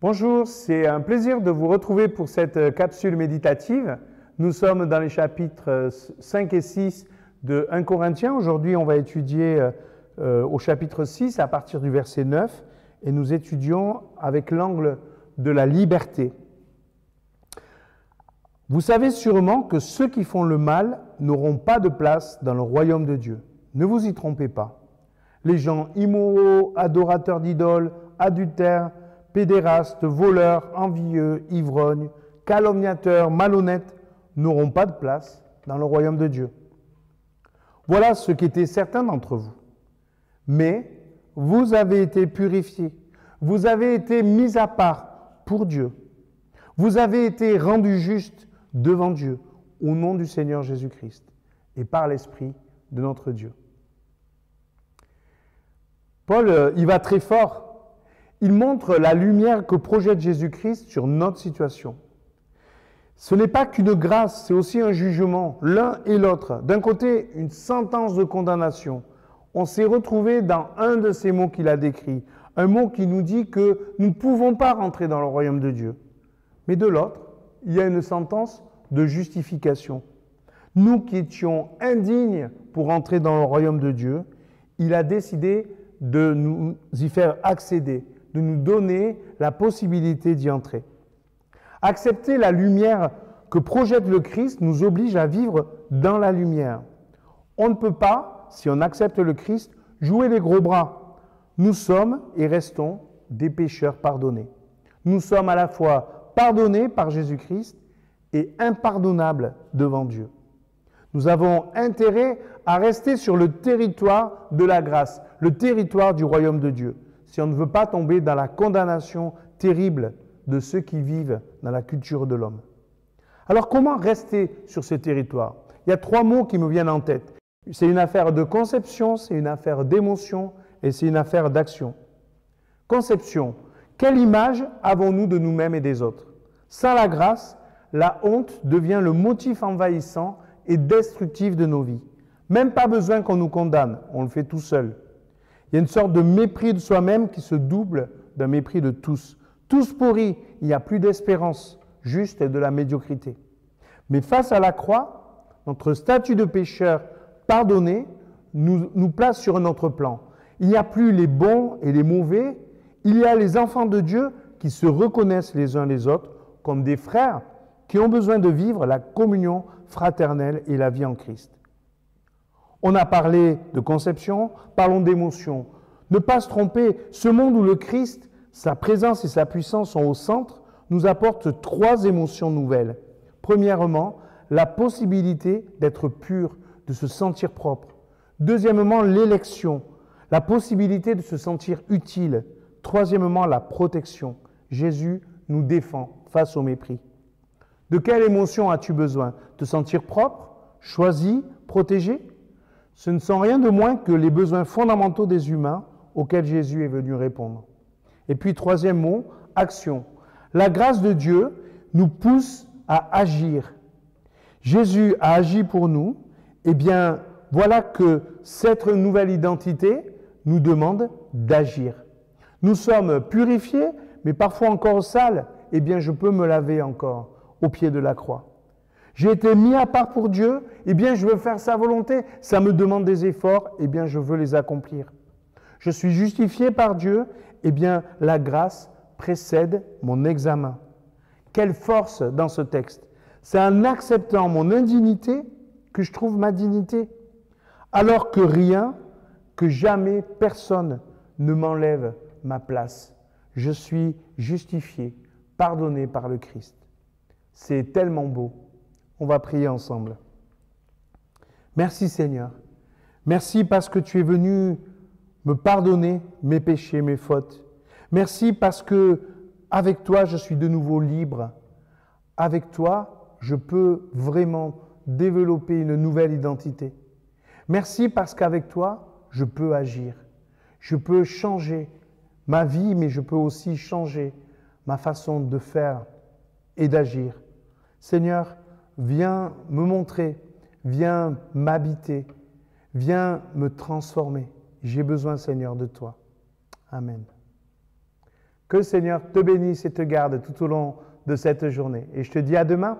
Bonjour, c'est un plaisir de vous retrouver pour cette euh, capsule méditative. Nous sommes dans les chapitres 5 euh, et 6 de 1 Corinthiens. Aujourd'hui, on va étudier euh, au chapitre 6 à partir du verset 9 et nous étudions avec l'angle de la liberté. Vous savez sûrement que ceux qui font le mal n'auront pas de place dans le royaume de Dieu. Ne vous y trompez pas. Les gens immoraux, adorateurs d'idoles, adultères, pédérastes, voleurs, envieux, ivrognes, calomniateurs, malhonnêtes n'auront pas de place dans le royaume de Dieu. Voilà ce qu'étaient certains d'entre vous. Mais vous avez été purifiés, vous avez été mis à part pour Dieu, vous avez été rendus justes devant Dieu au nom du Seigneur Jésus-Christ et par l'Esprit de notre Dieu. Paul, euh, il va très fort il montre la lumière que projette Jésus-Christ sur notre situation. Ce n'est pas qu'une grâce, c'est aussi un jugement, l'un et l'autre. D'un côté, une sentence de condamnation. On s'est retrouvé dans un de ces mots qu'il a décrit, un mot qui nous dit que nous ne pouvons pas rentrer dans le royaume de Dieu. Mais de l'autre, il y a une sentence de justification. Nous qui étions indignes pour entrer dans le royaume de Dieu, il a décidé de nous y faire accéder, de nous donner la possibilité d'y entrer. Accepter la lumière que projette le Christ nous oblige à vivre dans la lumière. On ne peut pas, si on accepte le Christ, jouer les gros bras. Nous sommes et restons des pécheurs pardonnés. Nous sommes à la fois pardonnés par Jésus-Christ et impardonnables devant Dieu. Nous avons intérêt à rester sur le territoire de la grâce, le territoire du royaume de Dieu si on ne veut pas tomber dans la condamnation terrible de ceux qui vivent dans la culture de l'homme. Alors comment rester sur ce territoire? Il y a trois mots qui me viennent en tête. C'est une affaire de conception, c'est une affaire d'émotion et c'est une affaire d'action. Conception. Quelle image avons-nous de nous-mêmes et des autres? Sans la grâce, la honte devient le motif envahissant et destructif de nos vies. Même pas besoin qu'on nous condamne, on le fait tout seul. Il y a une sorte de mépris de soi-même qui se double d'un mépris de tous. Tous pourris, il n'y a plus d'espérance, juste de la médiocrité. Mais face à la croix, notre statut de pécheur pardonné nous, nous place sur un autre plan. Il n'y a plus les bons et les mauvais, il y a les enfants de Dieu qui se reconnaissent les uns les autres comme des frères qui ont besoin de vivre la communion fraternelle et la vie en Christ. On a parlé de conception, parlons d'émotion. Ne pas se tromper, ce monde où le Christ, sa présence et sa puissance sont au centre, nous apporte trois émotions nouvelles. Premièrement, la possibilité d'être pur, de se sentir propre. Deuxièmement, l'élection, la possibilité de se sentir utile. Troisièmement, la protection. Jésus nous défend face au mépris. De quelle émotion as-tu besoin? Te sentir propre, choisi, protégé? Ce ne sont rien de moins que les besoins fondamentaux des humains auxquels Jésus est venu répondre. Et puis, troisième mot, action. La grâce de Dieu nous pousse à agir. Jésus a agi pour nous. Eh bien, voilà que cette nouvelle identité nous demande d'agir. Nous sommes purifiés, mais parfois encore sales. Eh bien, je peux me laver encore au pied de la croix. J'ai été mis à part pour Dieu, eh bien je veux faire sa volonté. Ça me demande des efforts, eh bien je veux les accomplir. Je suis justifié par Dieu, eh bien la grâce précède mon examen. Quelle force dans ce texte. C'est en acceptant mon indignité que je trouve ma dignité. Alors que rien, que jamais personne ne m'enlève ma place. Je suis justifié, pardonné par le Christ. C'est tellement beau. On va prier ensemble. Merci Seigneur. Merci parce que tu es venu me pardonner mes péchés, mes fautes. Merci parce que avec toi, je suis de nouveau libre. Avec toi, je peux vraiment développer une nouvelle identité. Merci parce qu'avec toi, je peux agir. Je peux changer ma vie, mais je peux aussi changer ma façon de faire et d'agir. Seigneur, viens me montrer, viens m'habiter, viens me transformer. J'ai besoin, Seigneur, de toi. Amen. Que le Seigneur te bénisse et te garde tout au long de cette journée. Et je te dis à demain.